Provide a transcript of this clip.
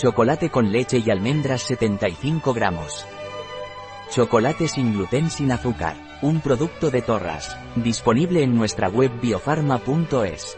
Chocolate con leche y almendras 75 gramos. Chocolate sin gluten sin azúcar. Un producto de Torras. Disponible en nuestra web biofarma.es.